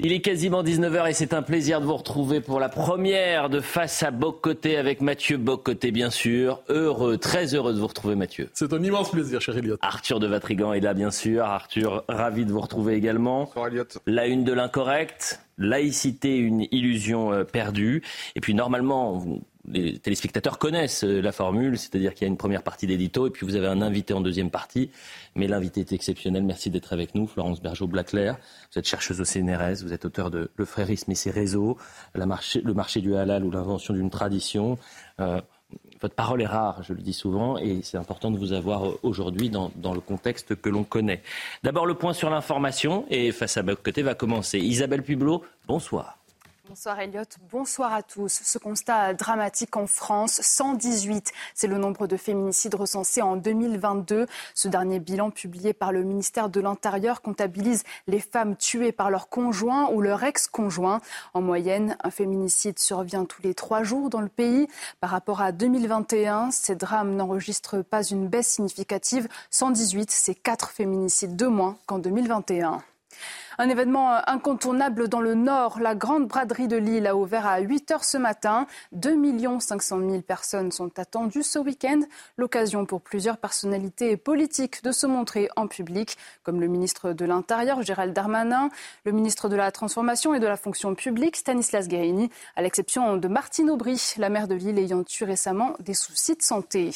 Il est quasiment 19h et c'est un plaisir de vous retrouver pour la première de Face à Bocoté avec Mathieu Bocoté, bien sûr. Heureux, très heureux de vous retrouver, Mathieu. C'est un immense plaisir, cher Elliot. Arthur de Vatrigan est là, bien sûr. Arthur, ravi de vous retrouver également. Bonsoir, Elliot. La une de l'incorrect, laïcité, une illusion euh, perdue. Et puis, normalement, vous- les téléspectateurs connaissent euh, la formule, c'est-à-dire qu'il y a une première partie d'édito et puis vous avez un invité en deuxième partie. Mais l'invité est exceptionnel. Merci d'être avec nous, Florence Bergeau-Blaclair. Vous êtes chercheuse au CNRS, vous êtes auteur de Le frérisme et ses réseaux, le marché du halal ou l'invention d'une tradition. Euh, votre parole est rare, je le dis souvent, et c'est important de vous avoir euh, aujourd'hui dans, le contexte que l'on connaît. D'abord le point sur l'information, et face à côté va commencer. Isabelle Publot, bonsoir. Bonsoir Elliot, bonsoir à tous. Ce constat dramatique en France, 118, c'est le nombre de féminicides recensés en 2022. Ce dernier bilan publié par le ministère de l'Intérieur comptabilise les femmes tuées par leur conjoint ou leur ex-conjoint. En moyenne, un féminicide survient tous les trois jours dans le pays. Par rapport à 2021, ces drames n'enregistrent pas une baisse significative. 118, c'est quatre féminicides de moins qu'en 2021. Un événement euh, incontournable dans le Nord. La grande braderie de Lille a ouvert à 8 heures ce matin. 2 500 000 personnes sont attendues ce week-end. L'occasion pour plusieurs personnalités politiques de se montrer en public, comme le ministre de l'Intérieur, Gérald Darmanin, le ministre de la Transformation et de la Fonction publique, Stanislas Guérini, à l'exception de Martine Aubry, la maire de Lille ayant eu récemment des soucis de santé.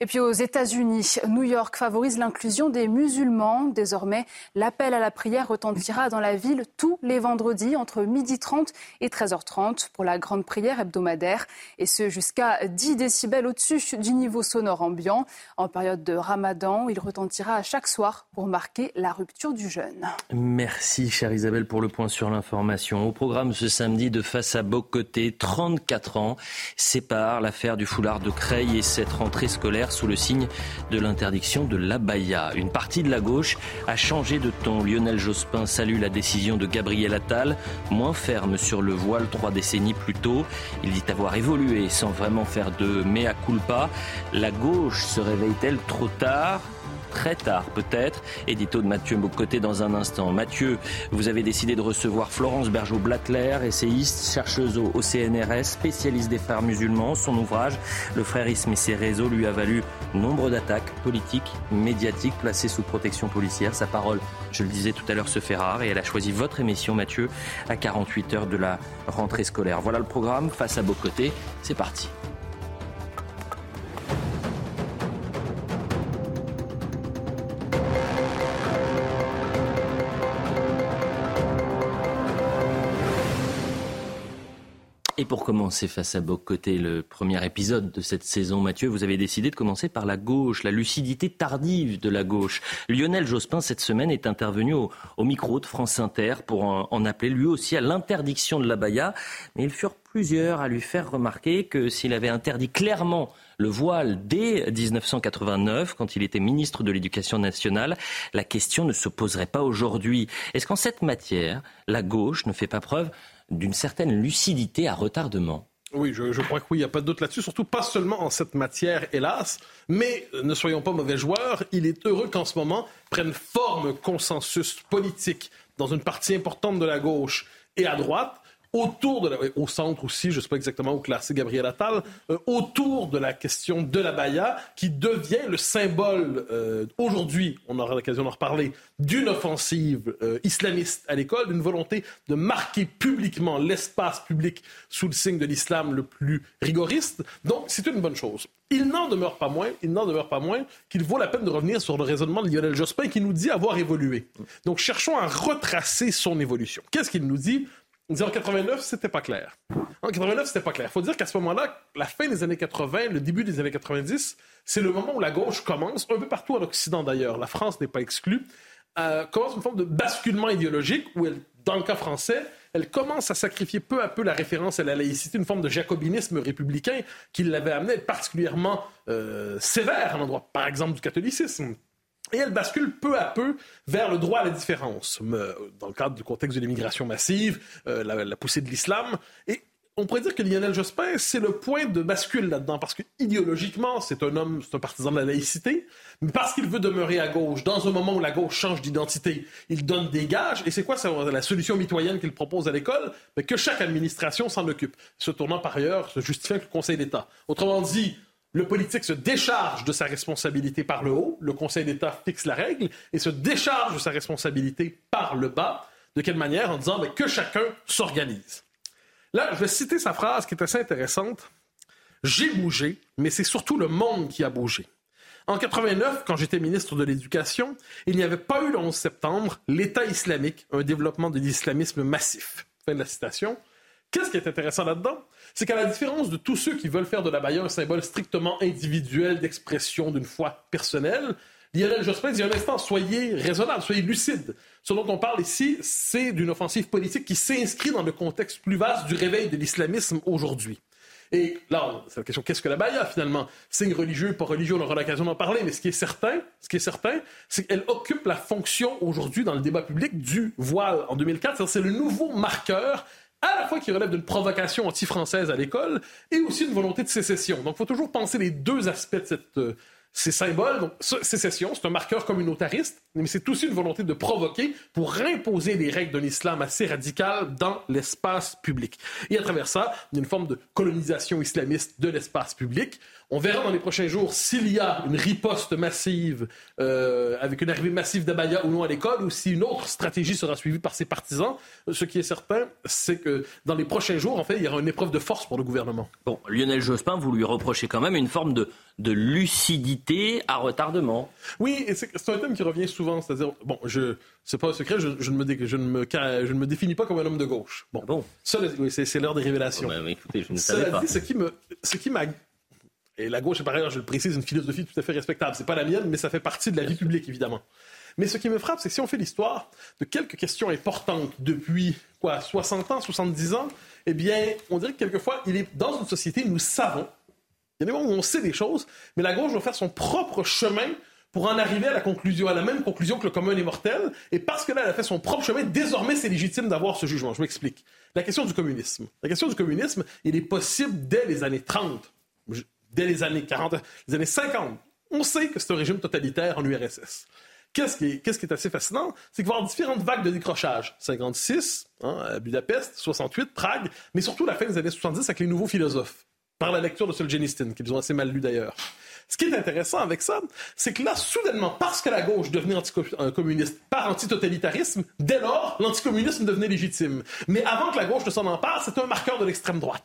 Et puis aux États-Unis, New York favorise l'inclusion des musulmans. Désormais, l'appel à la prière retentira dans la ville tous les vendredis entre 12h30 et 13h30 pour la grande prière hebdomadaire. Et ce jusqu'à 10 décibels au-dessus du niveau sonore ambiant. En période de ramadan, il retentira à chaque soir pour marquer la rupture du jeûne. Merci, chère Isabelle, pour le point sur l'information. Au programme ce samedi de Face à Bocoté, 34 ans sépare l'affaire du foulard de Creil et cette rentrée scolaire sous le signe de l'interdiction de l'abaya. Une partie de la gauche a changé de ton. Lionel Jospin salue la décision de Gabriel Attal, moins ferme sur le voile trois décennies plus tôt. Il dit avoir évolué sans vraiment faire de mea culpa. La gauche se réveille-t-elle trop tard? Très tard peut-être. Édito de Mathieu Bocoté dans un instant. Mathieu, vous avez décidé de recevoir Florence Bergeau-Blaclair, essayiste, chercheuse au, au CNRS, spécialiste des frères musulmans. Son ouvrage, Le frérisme et ses réseaux, lui a valu nombre d'attaques politiques, médiatiques, placées sous protection policière. Sa parole, je le disais tout à l'heure, se fait rare et elle a choisi votre émission, Mathieu, à 48 heures de la rentrée scolaire. Voilà le programme. Face à Bocoté, c'est parti. Et pour commencer face à Bocoté, le premier épisode de cette saison, Mathieu, vous avez décidé de commencer par la gauche, la lucidité tardive de la gauche. Lionel Jospin, cette semaine, est intervenu au, micro de France Inter pour en, en appeler lui aussi à l'interdiction de l'abaya. Mais ils furent plusieurs à lui faire remarquer que s'il avait interdit clairement le voile dès 1989, quand il était ministre de l'Éducation nationale, la question ne se poserait pas aujourd'hui. Est-ce qu'en cette matière, la gauche ne fait pas preuve d'une certaine lucidité à retardement. Oui, je, crois que oui, il n'y a pas de doute là-dessus, surtout pas seulement en cette matière, hélas, mais euh, ne soyons pas mauvais joueurs, il est heureux qu'en ce moment prenne forme consensus politique dans une partie importante de la gauche et à droite autour de la, au centre aussi, je ne sais pas exactement où classer Gabriel Attal, euh, autour de la question de la Baïa, qui devient le symbole, euh, aujourd'hui, on aura l'occasion d'en reparler, d'une offensive euh, islamiste à l'école, d'une volonté de marquer publiquement l'espace public sous le signe de l'islam le plus rigoriste. Donc, c'est une bonne chose. Il n'en demeure pas moins, il n'en demeure pas moins qu'il vaut la peine de revenir sur le raisonnement de Lionel Jospin qui nous dit avoir évolué. Donc, cherchons à retracer son évolution. Qu'est-ce qu'il nous dit? Dit en 89, c'était pas clair. En 89, c'était pas clair. Il faut dire qu'à ce moment-là, la fin des années 80, le début des années 90, c'est le moment où la gauche commence, un peu partout en Occident d'ailleurs, la France n'est pas exclue, euh, commence une forme de basculement idéologique où dans le cas français, elle commence à sacrifier peu à peu la référence à la laïcité, une forme de jacobinisme républicain qui l'avait amené particulièrement euh, sévère à l'endroit, par exemple, du catholicisme. Et elle bascule peu à peu vers le droit à la différence, dans le cadre du contexte de l'immigration massive, euh, la, la, poussée de l'islam. Et on pourrait dire que Lionel Jospin, c'est le point de bascule là-dedans, parce que idéologiquement, c'est un homme, c'est un partisan de la laïcité, mais parce qu'il veut demeurer à gauche, dans un moment où la gauche change d'identité, il donne des gages, et c'est quoi la solution mitoyenne qu'il propose à l'école? Mais Que chaque administration s'en occupe, se tournant par ailleurs, se justifiant avec le Conseil d'État. Autrement dit, le politique se décharge de sa responsabilité par le haut, le Conseil d'État fixe la règle, et se décharge de sa responsabilité par le bas. De quelle manière? En disant que chacun s'organise. Là, je vais citer sa phrase qui est assez intéressante. J'ai bougé, mais c'est surtout le monde qui a bougé. En 89, quand j'étais ministre de l'Éducation, il n'y avait pas eu le 11 septembre l'État islamique, un développement de l'islamisme massif. Fin de la citation. Qu'est-ce qui est intéressant là-dedans? C'est qu'à la différence de tous ceux qui veulent faire de la baïa un symbole strictement individuel d'expression d'une foi personnelle, Lionel Jospin dit un instant, soyez raisonnable, soyez lucide. Ce dont on parle ici, c'est d'une offensive politique qui s'inscrit dans le contexte plus vaste du réveil de l'islamisme aujourd'hui. Et là, c'est la question qu'est-ce que la baya finalement? Signe religieux, pas religieux, on aura l'occasion d'en parler, mais ce qui est certain, ce qui est certain, c'est qu'elle occupe la fonction aujourd'hui dans le débat public du voile en 2004. C'est le nouveau marqueur à la fois qui relève d'une provocation anti-française à l'école et aussi d'une volonté de sécession. Donc, il faut toujours penser les deux aspects de euh, ces symboles, donc sécession, c'est un marqueur communautariste, mais c'est aussi une volonté de provoquer pour imposer les règles d'un islam assez radical dans l'espace public. Et à travers ça, il y a une forme de colonisation islamiste de l'espace public. On verra dans les prochains jours s'il y a une riposte massive euh, avec une arrivée massive d'Abaya ou non à l'école ou si une autre stratégie sera suivie par ses partisans. Ce qui est certain, c'est que dans les prochains jours, en fait, il y aura une épreuve de force pour le gouvernement. Bon, Lionel Jospin, vous lui reprochez quand même une forme de, de lucidité à retardement. Oui, et c'est un thème qui revient souvent. C'est-à-dire, bon, je, c'est pas un secret, je, je, ne me je, ne me, je ne me définis pas comme un homme de gauche. Bon, ah bon? Ça, c'est l'heure des révélations. Oh, écoutez, je ne savais pas. Dit, ce qui me, ce qui m'a et la gauche, par ailleurs, je le précise, une philosophie tout à fait respectable. C'est pas la mienne, mais ça fait partie de la vie publique, évidemment. Mais ce qui me frappe, c'est que si on fait l'histoire de quelques questions importantes depuis, quoi, 60 ans, 70 ans, eh bien, on dirait que quelquefois, il est dans une société, nous savons, il y a des moments où on sait des choses, mais la gauche doit faire son propre chemin pour en arriver à la conclusion, à la même conclusion que le commun est mortel. Et parce que là, elle a fait son propre chemin, désormais, c'est légitime d'avoir ce jugement. Je m'explique. La question du communisme. La question du communisme, il est possible dès les années 30 dès les années 40, les années 50. On sait que c'est un régime totalitaire en URSS. Qu'est-ce qui, est, assez fascinant? C'est qu'il va y avoir différentes vagues de décrochage. 56, hein, Budapest, 68, Prague, mais surtout la fin des années 70 avec les nouveaux philosophes, par la lecture de Solzhenitsyn, qu'ils ont assez mal lu d'ailleurs. Ce qui est intéressant avec ça, c'est que là, soudainement, parce que la gauche devenait anticommuniste par antitotalitarisme, dès lors, l'anticommunisme devenait légitime. Mais avant que la gauche ne s'en empare, c'était un marqueur de l'extrême droite.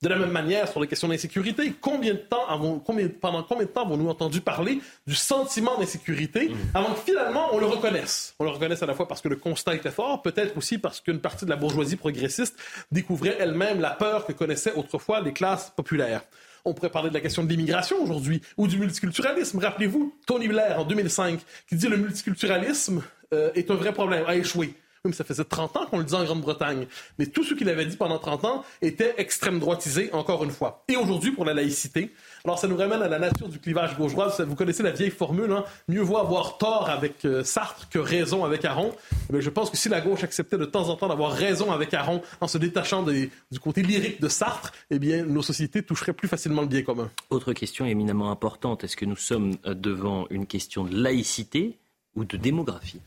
De la même manière, sur les questions d'insécurité, combien de temps avons, combien, pendant combien de temps avons-nous entendu parler du sentiment d'insécurité mm. avant que finalement on le reconnaisse? On le reconnaisse à la fois parce que le constat était fort, peut-être aussi parce qu'une partie de la bourgeoisie progressiste découvrait elle-même la peur que connaissaient autrefois les classes populaires. On pourrait parler de la question de l'immigration aujourd'hui ou du multiculturalisme. Rappelez-vous, Tony Blair en 2005 qui dit le multiculturalisme euh, est un vrai problème, a échoué. Oui, mais ça faisait 30 ans qu'on le disait en Grande-Bretagne. Mais tout ce qu'il avait dit pendant 30 ans était extrême droitisé, encore une fois. Et aujourd'hui, pour la laïcité, alors ça nous ramène à la nature du clivage gauche-droite. Vous connaissez la vieille formule, hein? mieux vaut avoir tort avec euh, Sartre que raison avec Aron. Mais eh je pense que si la gauche acceptait de temps en temps d'avoir raison avec Aron en se détachant du côté lyrique de Sartre, eh bien, nos sociétés toucheraient plus facilement le bien commun. Autre question éminemment importante, est-ce que nous sommes euh, devant une question de laïcité ou de démographie?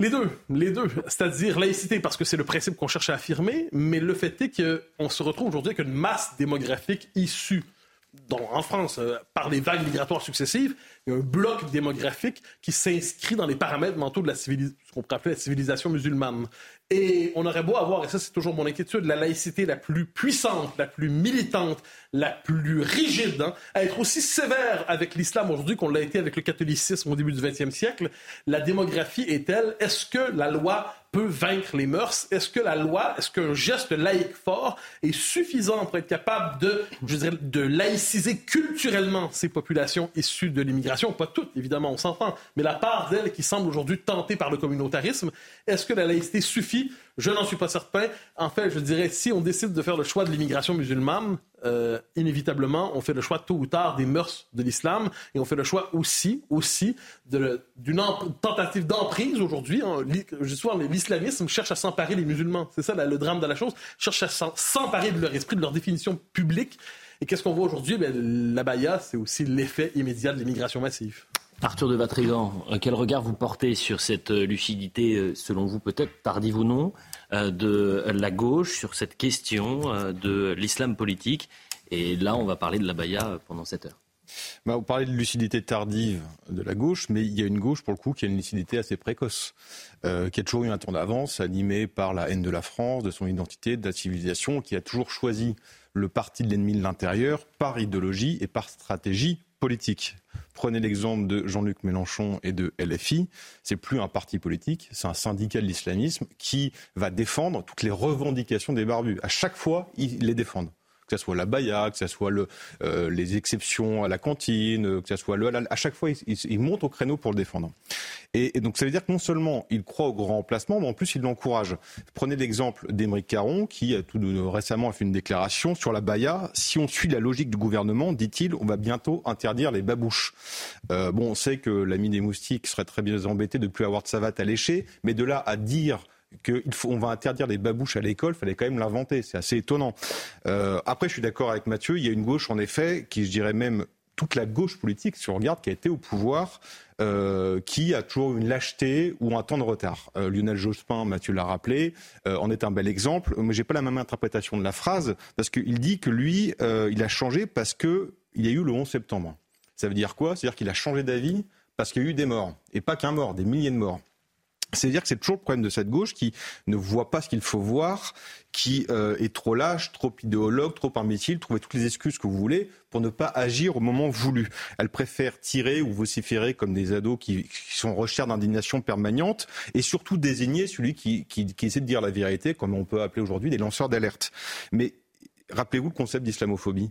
Les deux, les deux. C'est-à-dire laïcité, parce que c'est le principe qu'on cherche à affirmer, mais le fait est qu'on se retrouve aujourd'hui avec une masse démographique issue en France, euh, par les vagues migratoires successives, il y a un bloc démographique qui s'inscrit dans les paramètres mentaux de la ce qu'on pourrait appeler la civilisation musulmane. Et on aurait beau avoir, et ça c'est toujours mon inquiétude, la laïcité la plus puissante, la plus militante, la plus rigide, hein, à être aussi sévère avec l'islam aujourd'hui qu'on l'a été avec le catholicisme au début du XXe siècle. La démographie est telle, est-ce que la loi peut vaincre les mœurs? Est-ce que la loi, est-ce qu'un geste laïque fort est suffisant pour être capable de laïciser culturellement ces populations issues de l'immigration? Pas toutes, évidemment, on s'entend, mais la part d'elle qui semble aujourd'hui tentée par le communautarisme, est-ce que la laïcité suffit? Je n'en suis pas certain. En fait, je dirais, si on décide de faire le choix de l'immigration musulmane, euh, inévitablement, on fait le choix tôt ou tard des mœurs de l'islam et on fait le choix aussi, aussi d'une tentative d'emprise aujourd'hui. Hein, l'islamisme cherche à s'emparer des musulmans. C'est ça le drame de la chose. Cherche à s'emparer de leur esprit, de leur définition publique. Et qu'est-ce qu'on voit aujourd'hui? Ben, La baya, c'est aussi l'effet immédiat de l'immigration massive. Arthur de Vatrigan, euh, quel regard vous portez sur cette euh, lucidité, selon vous peut-être tardive ou non, euh, de la gauche sur cette question euh, de l'islam politique? Et là, on va parler de la Baïa pendant cette heure. Bah, vous parlez de lucidité tardive de la gauche, mais il y a une gauche, pour le coup, qui a une lucidité assez précoce, euh, qui a toujours eu un temps d'avance, animée par la haine de la France, de son identité, de la civilisation, qui a toujours choisi le parti de l'ennemi de l'intérieur par idéologie et par stratégie politique. Prenez l'exemple de Jean-Luc Mélenchon et de LFI. C'est plus un parti politique, c'est un syndicat de l'islamisme qui va défendre toutes les revendications des barbus. À chaque fois, ils les défendent que ce soit la baya, que ce soit euh, les exceptions à la cantine, que ce soit le halal. À chaque fois, ils, montent au créneau pour le défendre. Et, donc, ça veut dire que non seulement il croit au grand emplacement, mais en plus, il l'encourage. Prenez l'exemple d'Émeric Caron, qui a tout récemment a fait une déclaration sur la baya. Si on suit la logique du gouvernement, dit-il, on va bientôt interdire les babouches. Euh, bon, on sait que l'ami des moustiques serait très bien embêté de plus avoir de savate à lécher, mais de là à dire qu'on va interdire les babouches à l'école, fallait quand même l'inventer. C'est assez étonnant. Euh, après, je suis d'accord avec Mathieu, il y a une gauche, en effet, qui, je dirais même, toute la gauche politique, si on regarde, qui a été au pouvoir, euh, qui a toujours une lâcheté ou un temps de retard. Euh, Lionel Jospin, Mathieu l'a rappelé, en est un bel exemple. Mais j'ai pas la même interprétation de la phrase parce qu'il dit que lui, il a changé parce que il y a eu le 11 septembre. Ça veut dire quoi? C'est-à-dire qu'il a changé d'avis parce qu'il y a eu des morts et pas qu'un mort, des milliers de morts. C'est-à-dire que c'est toujours le problème de cette gauche qui ne voit pas ce qu'il faut voir, qui euh, est trop lâche, trop idéologue, trop imbécile, trouver toutes les excuses que vous voulez pour ne pas agir au moment voulu. Elle préfère tirer ou vociférer comme des ados qui, sont en recherche d'indignation permanente et surtout désigner celui qui, qui essaie de dire la vérité, comme on peut appeler aujourd'hui des lanceurs d'alerte. Mais rappelez-vous le concept d'islamophobie.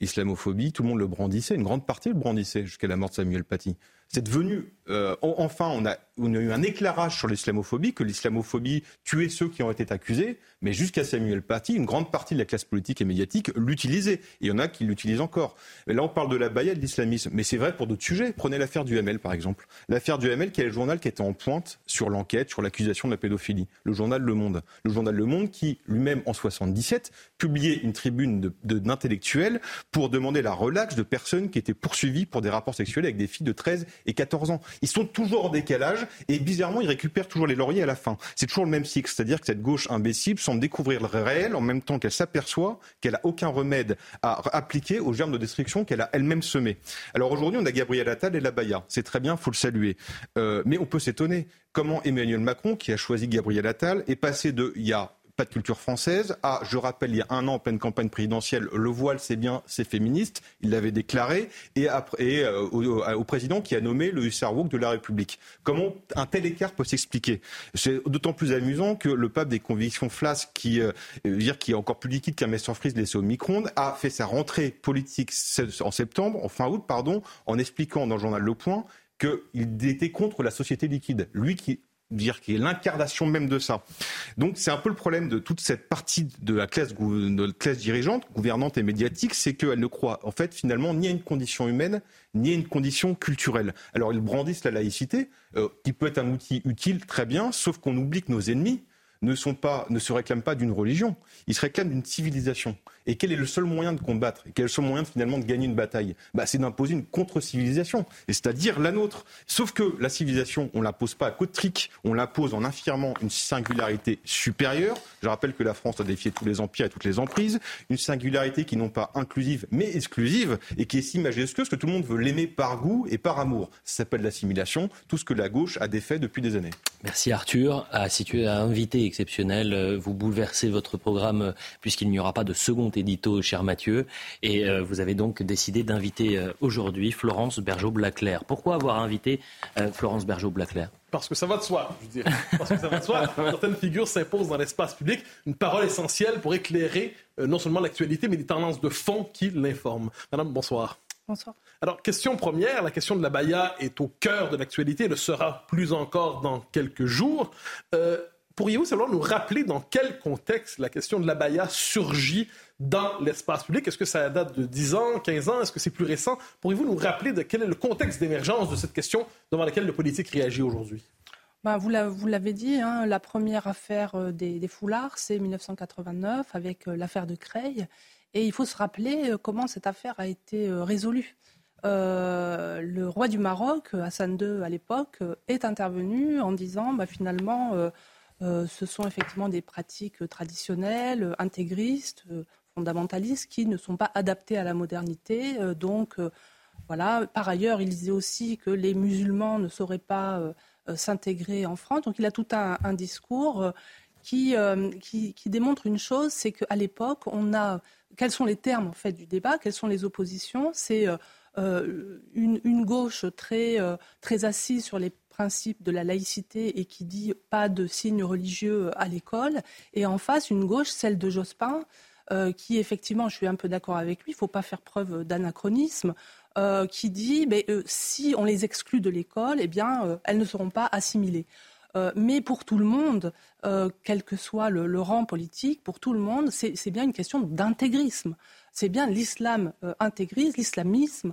Islamophobie, tout le monde le brandissait, une grande partie le brandissait jusqu'à la mort de Samuel Paty. C'est devenu, euh, enfin, on a, eu un éclairage sur l'islamophobie, que l'islamophobie tuait ceux qui ont été accusés, mais jusqu'à Samuel Paty, une grande partie de la classe politique et médiatique l'utilisait. Et il y en a qui l'utilisent encore. Là, on parle de la baïa de l'islamisme, mais c'est vrai pour d'autres sujets. Prenez l'affaire du ML, par exemple. L'affaire du ML, qui est le journal qui était en pointe sur l'enquête, sur l'accusation de la pédophilie. Le journal Le Monde. Le journal Le Monde qui, lui-même, en 77, publiait une tribune d'intellectuels pour demander la relaxe de personnes qui étaient poursuivies pour des rapports sexuels avec des filles de 13 et 14 ans. Ils sont toujours en décalage et bizarrement, ils récupèrent toujours les lauriers à la fin. C'est toujours le même cycle, c'est-à-dire que cette gauche imbécile semble découvrir le réel en même temps qu'elle s'aperçoit qu'elle n'a aucun remède à appliquer aux germes de destruction qu'elle a elle-même semés. Alors aujourd'hui, on a Gabriel Attal et la Baya. C'est très bien, faut le saluer. Euh, mais on peut s'étonner comment Emmanuel Macron, qui a choisi Gabriel Attal, est passé de il a pas de culture française. Ah, je rappelle, il y a un an, en pleine campagne présidentielle, le voile, c'est bien, c'est féministe. Il l'avait déclaré. Et, après, euh, au, président qui a nommé le Hussar Walk de la République. Comment un tel écart peut s'expliquer? C'est d'autant plus amusant que le pape des convictions flasques, qui, euh, qui est encore plus liquide qu'un mestre frise laissé au micro-ondes, a fait sa rentrée politique en septembre, en fin août, pardon, en expliquant dans le journal Le Point qu'il était contre la société liquide. Lui qui dire qui est l'incarnation même de ça. Donc c'est un peu le problème de toute cette partie de la classe, classe dirigeante, gouvernante et médiatique, c'est qu'elle ne croit en fait finalement ni à une condition humaine, ni à une condition culturelle. Alors ils brandissent la laïcité, euh, qui peut être un outil utile, très bien, sauf qu'on oublie que nos ennemis ne, sont pas, ne se réclament pas d'une religion, ils se réclament d'une civilisation. Et quel est le seul moyen de combattre Quel est le seul moyen finalement de gagner une bataille? Bah, C'est d'imposer une contre-civilisation, c'est-à-dire la nôtre. Sauf que la civilisation, on la pose pas à côte trick, on la pose en affirmant une singularité supérieure. Je rappelle que la France a défié tous les empires et toutes les emprises. Une singularité qui n'est pas inclusive, mais exclusive, et qui est si majestueuse que tout le monde veut l'aimer par goût et par amour. Ça s'appelle l'assimilation, tout ce que la gauche a défait depuis des années. Merci Arthur. À, situer à invité exceptionnel, euh, vous bouleversez votre programme euh, puisqu'il n'y aura pas de second édito, cher Mathieu. Et euh, vous avez donc décidé d'inviter euh, aujourd'hui Florence Bergeau-Blaclair. Pourquoi avoir invité euh, Florence Bergeau-Blaclair parce que ça va de soi, je dirais. Parce que ça va de soi. Certaines figures s'imposent dans l'espace public. Une parole essentielle pour éclairer non seulement l'actualité, mais les tendances de fond qui l'informent. Madame, bonsoir. Bonsoir. Alors, question première, la question de la Baïa est au cœur de l'actualité, le sera plus encore dans quelques jours. Euh, pourriez-vous savoir nous rappeler dans quel contexte la question de la Baïa surgit dans l'espace public? Est-ce que ça date de 10 ans, 15 ans? Est-ce que c'est plus récent? Pourriez-vous nous rappeler quel est le contexte d'émergence de cette question devant laquelle le politique réagit aujourd'hui? Ben, vous l'avez dit, hein, la première affaire euh, des, foulards, c'est 1989 avec euh, l'affaire de Creil. Et il faut se rappeler euh, comment cette affaire a été résolue. Le roi du Maroc, Hassan II à l'époque, est intervenu en disant bah, finalement, ce sont effectivement des pratiques traditionnelles, intégristes, fondamentalistes, qui ne sont pas adaptées à la modernité. donc, voilà. Par ailleurs, il disait aussi que les musulmans ne sauraient pas s'intégrer en France. Donc, il a tout un, discours euh, qui, qui, démontre une chose, c'est qu'à l'époque, on a quels sont les termes en fait du débat, quelles sont les oppositions? C'est euh, euh, une, gauche très, très assise sur les principes de la laïcité et qui dit pas de signes religieux à l'école, et en face une gauche, celle de Jospin, qui effectivement, je suis un peu d'accord avec lui, il ne faut pas faire preuve d'anachronisme. qui dit mais, si on les exclut de l'école, eh bien, elles ne seront pas assimilées. Euh, mais pour tout le monde, euh, quel que soit le, rang politique, pour tout le monde, c'est bien une question d'intégrisme. C'est bien l'islam euh, intégriste, l'islamisme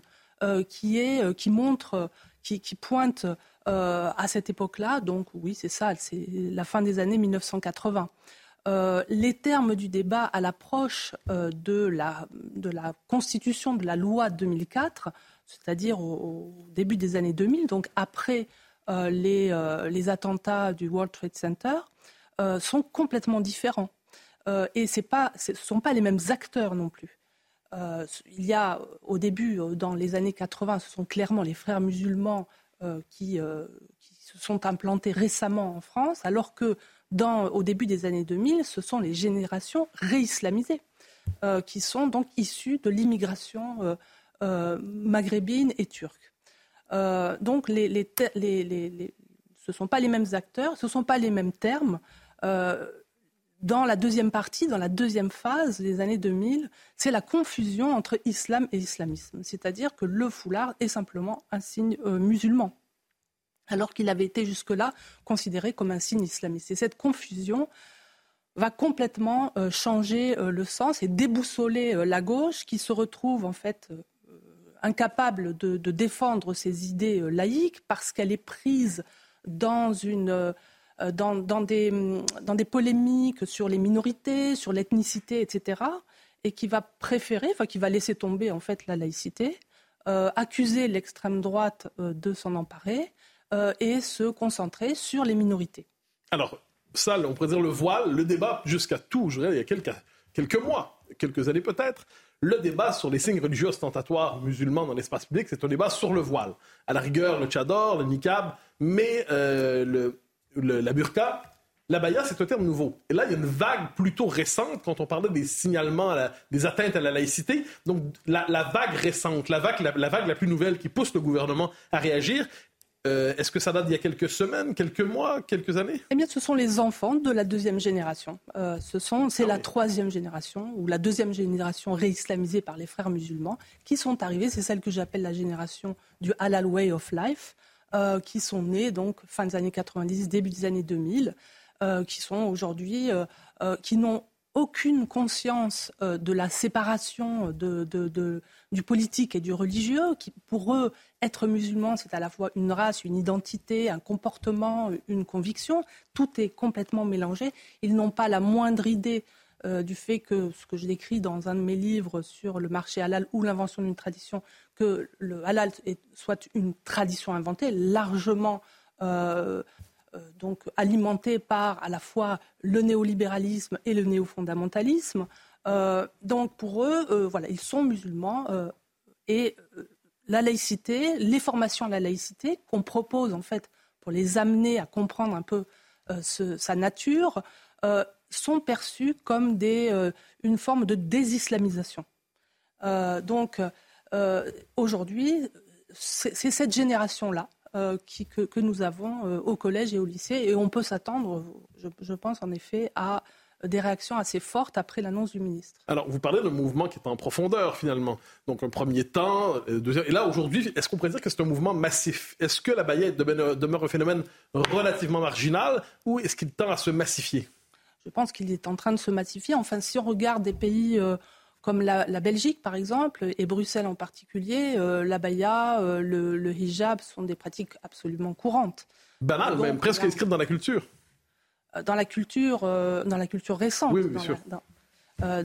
qui, est, qui montre, qui, pointe à cette époque-là. Donc oui, c'est ça, c'est la fin des années 1980. les termes du débat à l'approche de, la, de la constitution de la loi 2004, c'est-à-dire au, début des années 2000, donc après euh, euh, les, attentats du World Trade Center euh, sont complètement différents. et ce ne sont pas les mêmes acteurs non plus. il y a au début, dans les années 80, ce sont clairement les frères musulmans qui, se sont implantés récemment en France, alors que au début des années 2000, ce sont les générations réislamisées qui sont donc issues de l'immigration maghrébine et turque. Euh, donc, ce ne sont pas les mêmes acteurs, ce ne sont pas les mêmes termes. Euh, dans la deuxième partie, dans la deuxième phase des années 2000, c'est la confusion entre islam et islamisme. C'est-à-dire que le foulard est simplement un signe euh, musulman, alors qu'il avait été jusque-là considéré comme un signe islamiste. Et cette confusion va complètement changer le sens et déboussoler la gauche qui se retrouve en fait incapable de, défendre ses idées euh, laïques parce qu'elle est prise dans, une, euh, dans, dans, des, dans des polémiques sur les minorités, sur l'ethnicité, etc., et qui va préférer, enfin qui va laisser tomber en fait la laïcité, euh, accuser l'extrême droite de s'en emparer et se concentrer sur les minorités. Alors, ça, on pourrait dire le voile, le débat jusqu'à tout, je dirais, il y a quelques, quelques mois, quelques années peut-être, le débat sur les signes religieux ostentatoires musulmans dans l'espace public, c'est un débat sur le voile. À la rigueur, le tchador, le niqab, mais euh, le, la burqa, la baya, c'est un terme nouveau. Et là, il y a une vague plutôt récente quand on parlait des signalements, des atteintes à la laïcité. Donc, la, vague récente, la vague la, vague la plus nouvelle qui pousse le gouvernement à réagir, euh, est-ce que ça date d'il y a quelques semaines, quelques mois, quelques années? Eh bien, ce sont les enfants de la deuxième génération. Euh, ce sont, c'est ah la troisième génération ou la deuxième génération réislamisée par les frères musulmans qui sont arrivés. C'est celle que j'appelle la génération du halal way of life, euh, qui sont nés donc fin des années 90, début des années 2000, qui sont aujourd'hui, qui n'ont aucune conscience euh, de la séparation du politique et du religieux. Qui, pour eux, être musulman, c'est à la fois une race, une identité, un comportement, une conviction. Tout est complètement mélangé. Ils n'ont pas la moindre idée euh, du fait que ce que je décris dans un de mes livres sur le marché halal ou l'invention d'une tradition, que le halal soit une tradition inventée, largement euh, euh, donc alimenté par à la fois le néolibéralisme et le néofondamentalisme. Donc pour eux, voilà, ils sont musulmans et la laïcité, les formations à la laïcité qu'on propose en fait pour les amener à comprendre un peu sa nature, sont perçues comme des, une forme de désislamisation. donc aujourd'hui, c'est cette génération-là euh, que, nous avons euh, au collège et au lycée. Et on peut s'attendre, je, pense en effet, à des réactions assez fortes après l'annonce du ministre. Alors, vous parlez d'un mouvement qui est en profondeur, finalement. Donc, un premier temps, euh, deuxième... Et là, aujourd'hui, est-ce qu'on pourrait dire que c'est un mouvement massif? Est-ce que la baillette demeure un phénomène relativement marginal ou est-ce qu'il tend à se massifier? Je pense qu'il est en train de se massifier. Enfin, si on regarde des pays... Euh, comme la, Belgique par exemple, et Bruxelles en particulier, euh, la baya, le, hijab sont des pratiques absolument courantes. Banales, même presque inscrites dans la culture. Euh, dans la culture, euh, dans la culture récente. Oui, bien sûr. Euh,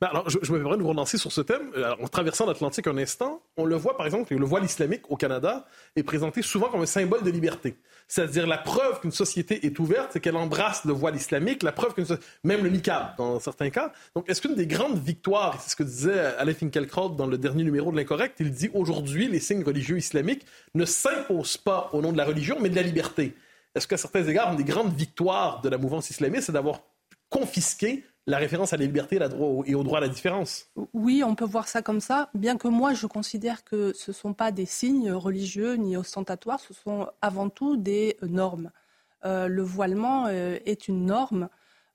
ben, alors, je, me permets de vous relancer sur ce thème. en traversant l'Atlantique un instant, on le voit par exemple le voile islamique au Canada est présenté souvent comme un symbole de liberté. C'est-à-dire la preuve qu'une société est ouverte, c'est qu'elle embrasse le voile islamique, la preuve qu'une même le niqab dans certains cas. Donc, est-ce qu'une des grandes victoires, c'est ce que disait Alain Finkielkraut dans le dernier numéro de l'Incorrect, il dit aujourd'hui les signes religieux islamiques ne s'imposent pas au nom de la religion, mais de la liberté est-ce qu'à certains égards, une des grandes victoires de la mouvance islamiste, c'est d'avoir confisqué la référence à la liberté et au droit à la différence. Oui, on peut voir ça comme ça, bien que moi je considère que ce ne sont pas des signes religieux ni ostentatoires, ce sont avant tout des normes. Euh, le voilement euh, est une norme,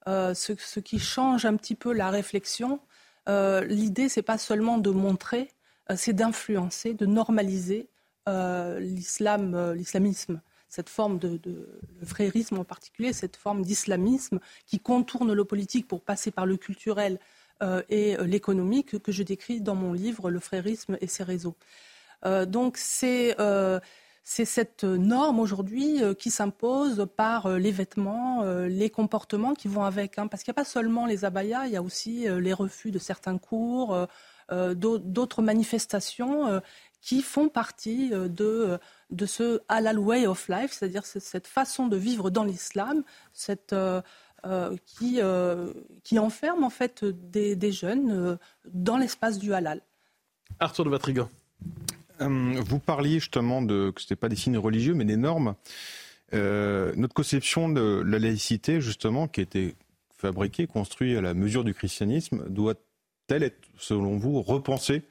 euh, ce, qui change un petit peu la réflexion. L'idée, c'est pas seulement de montrer, c'est d'influencer, de normaliser l'islam, l'islamisme cette forme de, frérisme en particulier, cette forme d'islamisme qui contourne le politique pour passer par le culturel euh, et euh, l'économique que je décris dans mon livre Le frérisme et ses réseaux. Euh, donc c'est cette norme aujourd'hui qui s'impose par les vêtements, les comportements qui vont avec. Hein, parce qu'il n'y a pas seulement les abayas, il y a aussi les refus de certains cours, d'autres manifestations qui font partie de de ce halal way of life, c'est-à-dire cette façon de vivre dans l'islam, euh, euh, qui, euh, qui enferme en fait des, jeunes dans l'espace du halal. Arthur de Vatrigan. vous parliez justement de que ce n'était pas des signes religieux, mais des normes. notre conception de la laïcité, justement, qui a été fabriquée, construite à la mesure du christianisme, doit-elle être, selon vous, repensée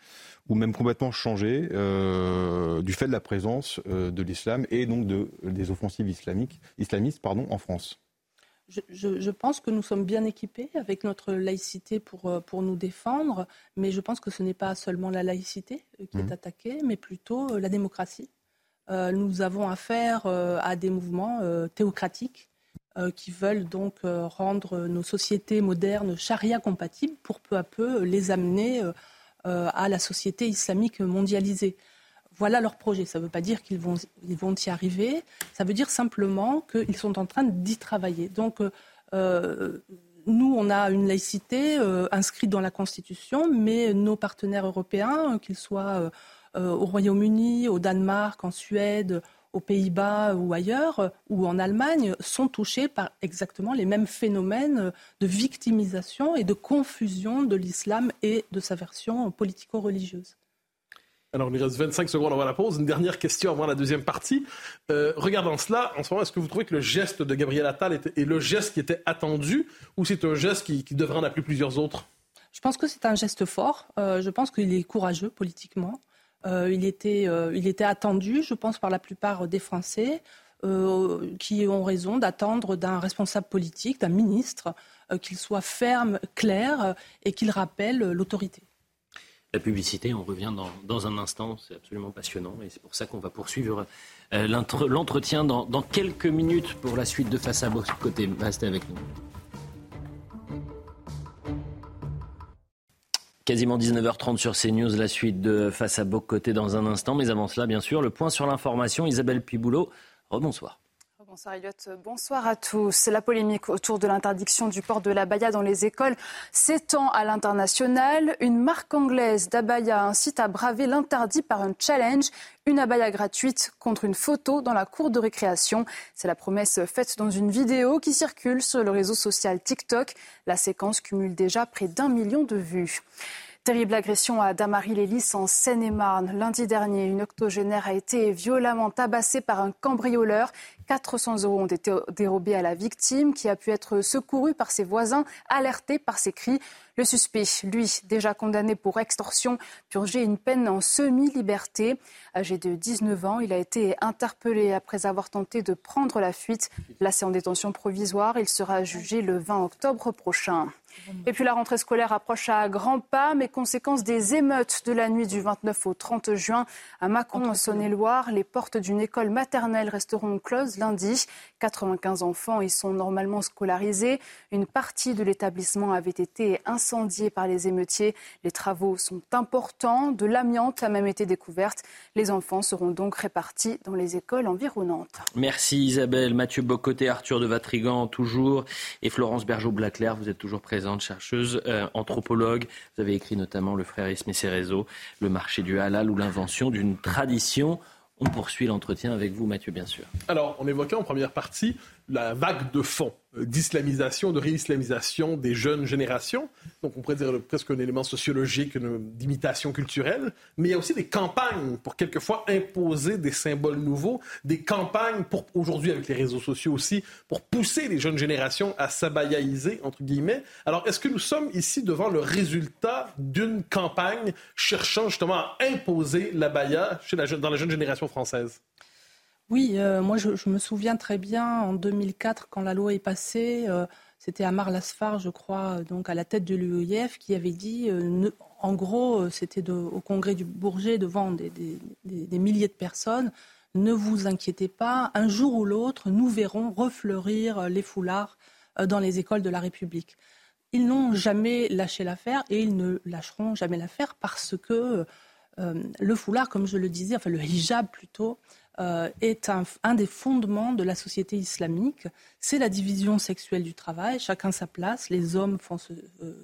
ou même complètement changé euh, du fait de la présence euh, de l'islam et donc de, des offensives islamiques, islamistes pardon, en France je, je, pense que nous sommes bien équipés avec notre laïcité pour, euh, pour nous défendre, mais je pense que ce n'est pas seulement la laïcité qui est mmh. attaquée, mais plutôt la démocratie. nous avons affaire à des mouvements théocratiques qui veulent donc rendre nos sociétés modernes charia compatibles pour peu à peu les amener à la société islamique mondialisée. Voilà leur projet. Ça ne veut pas dire qu'ils vont, ils vont y arriver. Ça veut dire simplement qu'ils sont en train d'y travailler. Donc, euh, nous, on a une laïcité euh, inscrite dans la Constitution, mais nos partenaires européens, qu'ils soient au Royaume-Uni, au Danemark, en Suède, aux Pays-Bas ou ailleurs, ou en Allemagne, sont touchés par exactement les mêmes phénomènes de victimisation et de confusion de l'islam et de sa version politico-religieuse. Alors, il reste 25 secondes avant la pause. Une dernière question avant la deuxième partie. Euh, regardant cela, en ce moment, est-ce que vous trouvez que le geste de Gabriel Attal est, le geste qui était attendu ou c'est un geste qui, devrait en appeler plusieurs autres? Je pense que c'est un geste fort. Euh, je pense qu'il est courageux politiquement. Euh, il, était, euh, il était attendu, je pense, par la plupart des Français. Euh, qui ont raison d'attendre d'un responsable politique, d'un ministre, qu'il soit ferme, clair et qu'il rappelle l'autorité. La publicité, on revient dans, un instant, c'est absolument passionnant et c'est pour ça qu'on va poursuivre l'entretien dans, dans, quelques minutes pour la suite de Face à côté. Restez avec nous. Quasiment 19h30 sur CNews, la suite de Face à Bocoté dans un instant. Mais avant cela, bien sûr, le point sur l'information. Isabelle Piboulot, rebonsoir. Bonsoir Elliot, bonsoir à tous. La polémique autour de l'interdiction du port de l'abaya dans les écoles s'étend à l'international. Une marque anglaise d'abaya incite à braver l'interdit par un challenge, une abaya gratuite contre une photo dans la cour de récréation. C'est la promesse faite dans une vidéo qui circule sur le réseau social TikTok. La séquence cumule déjà près d'un million de vues. Terrible agression à Damary-Lélis en Seine-et-Marne. Lundi dernier, une octogénaire a été violemment tabassée par un cambrioleur 400 euros ont été dérobés à la victime qui a pu être secourue par ses voisins, alertés par ses cris. Le suspect, lui, déjà condamné pour extorsion, purgeait une peine en semi-liberté. Âgé de 19 ans, il a été interpellé après avoir tenté de prendre la fuite. Placé en détention provisoire, il sera jugé le 20 octobre prochain. Et puis la rentrée scolaire approche à grands pas, mais conséquence des émeutes de la nuit du 29 au 30 juin à Mâcon, en Saône-et-Loire, les portes d'une école maternelle resteront closes lundi. 95 enfants y sont normalement scolarisés. Une partie de l'établissement avait été incendiée par les émeutiers. Les travaux sont importants. De l'amiante a même été découverte. Les enfants seront donc répartis dans les écoles environnantes. Merci Isabelle. Mathieu Bocoté, Arthur de Vatrigan, toujours. Et Florence Bergeau-Blaclair, vous êtes toujours présente, chercheuse, euh, anthropologue. Vous avez écrit notamment Le frérisme et ses réseaux, Le marché du halal ou l'invention d'une tradition. On poursuit l'entretien avec vous, Mathieu, bien sûr. Alors, on évoquait en première partie la vague de fond d'islamisation, de réislamisation des jeunes générations. Donc, on pourrait dire presque un élément sociologique, d'imitation culturelle. Mais il y a aussi des campagnes pour quelquefois imposer des symboles nouveaux, des campagnes pour, aujourd'hui avec les réseaux sociaux aussi, pour pousser les jeunes générations à s'abayaïser, entre guillemets. Alors, est-ce que nous sommes ici devant le résultat d'une campagne cherchant justement à imposer l'abaya dans la jeune génération française? Oui, euh, moi je, me souviens très bien en 2004 quand la loi est passée, euh, c'était Amar Lasfar, je crois, donc à la tête de l'UEF, qui avait dit, euh, en gros, c'était au congrès du Bourget devant des, milliers de personnes, ne vous inquiétez pas, un jour ou l'autre, nous verrons refleurir les foulards dans les écoles de la République. Ils n'ont jamais lâché l'affaire et ils ne lâcheront jamais l'affaire parce que le foulard, comme je le disais, enfin le hijab plutôt, euh, est un, des fondements de la société islamique. C'est la division sexuelle du travail, chacun sa place. Les hommes font ce, euh,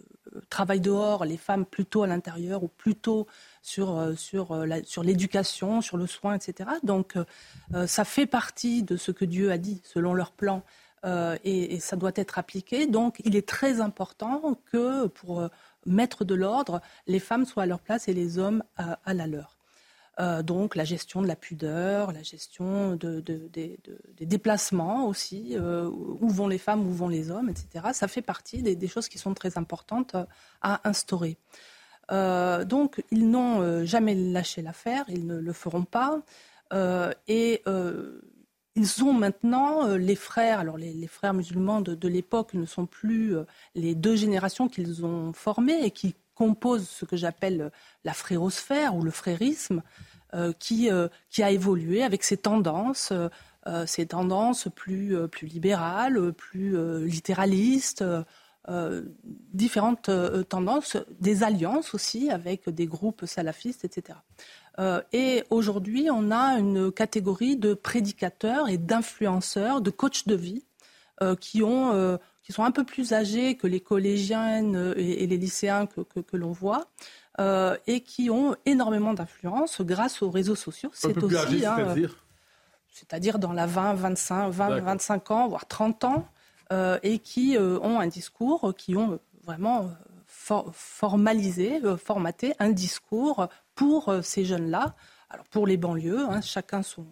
travail dehors, les femmes plutôt à l'intérieur ou plutôt euh, sur, sur l'éducation, sur le soin, etc. Donc ça fait partie de ce que Dieu a dit selon leur plan. Et, ça doit être appliqué. Donc, il est très important que pour mettre de l'ordre, les femmes soient à leur place et les hommes à la leur. Euh, donc la gestion de la pudeur, la gestion des déplacements aussi, euh, où vont les femmes, où vont les hommes, etc. Ça fait partie des, choses qui sont très importantes euh, à instaurer. donc ils n'ont jamais lâché l'affaire, ils ne le feront pas. et ils ont maintenant les frères, alors les, frères musulmans de, de l'époque ne sont plus les deux générations qu'ils ont formées et qui composent ce que j'appelle la frérosphère ou le frérisme. Euh, qui, euh, qui a évolué avec ses tendances, euh, ses tendances plus, plus libérales, plus littéralistes. différentes tendances, des alliances aussi avec des groupes salafistes, etc. et aujourd'hui, on a une catégorie de prédicateurs et d'influenceurs, de coachs de vie, qui, ont, qui sont un peu plus âgés que les collégiennes et, les lycéens que, que l'on voit, euh, et qui ont énormément d'influence grâce aux réseaux sociaux. C'est aussi, hein, c'est-à-dire c'est-à-dire dans la 20, 25, 20, 25 ans, voire 30 ans, euh, et qui euh, ont un discours, qui ont vraiment formalisé, formaté un discours pour ces jeunes-là. Alors pour les banlieues, hein, chacun son,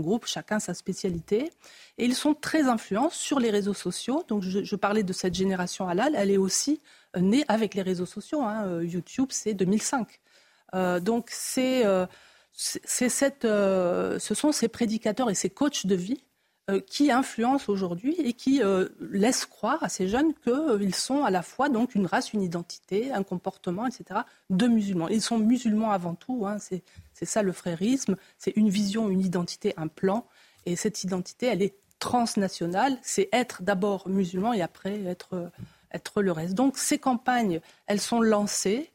groupe, chacun sa spécialité. Et ils sont très influents sur les réseaux sociaux. Donc je, parlais de cette génération halal, elle est aussi né avec les réseaux sociaux. Hein. Euh, YouTube, c'est 2005. Euh, donc c'est, euh, c'est cette, ce sont ces prédicateurs et ces coachs de vie qui influencent aujourd'hui et qui laissent croire à ces jeunes qu'ils sont à la fois donc une race, une identité, un comportement, etc. de musulmans. Ils sont musulmans avant tout. Hein. c'est, ça le frérisme. C'est une vision, une identité, un plan. Et cette identité, elle est transnationale. C'est être d'abord musulman et après être être le reste. Donc ces campagnes, elles sont lancées